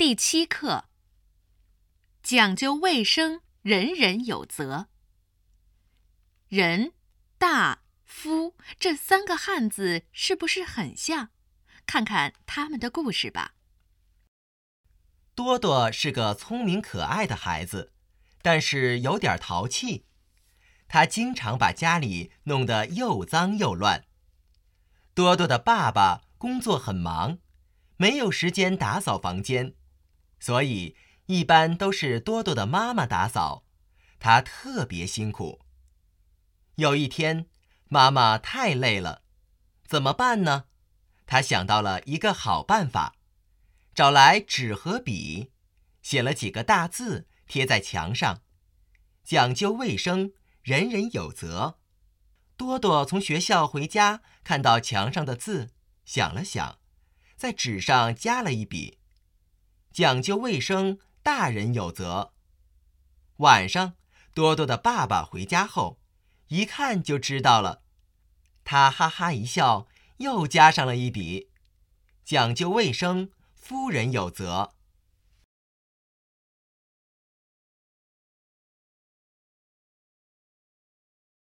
第七课：讲究卫生，人人有责。人、大、夫这三个汉字是不是很像？看看他们的故事吧。多多是个聪明可爱的孩子，但是有点淘气。他经常把家里弄得又脏又乱。多多的爸爸工作很忙，没有时间打扫房间，所以一般都是多多的妈妈打扫。她特别辛苦。有一天，妈妈太累了，怎么办呢？她想到了一个好办法。找来纸和笔，写了几个大字，贴在墙上：“讲究卫生，人人有责。”多多从学校回家，看到墙上的字，想了想，在纸上加了一笔：“讲究卫生，大人有责。”晚上，多多的爸爸回家后，一看就知道了，他哈哈一笑，又加上了一笔：“讲究卫生。”夫人有责。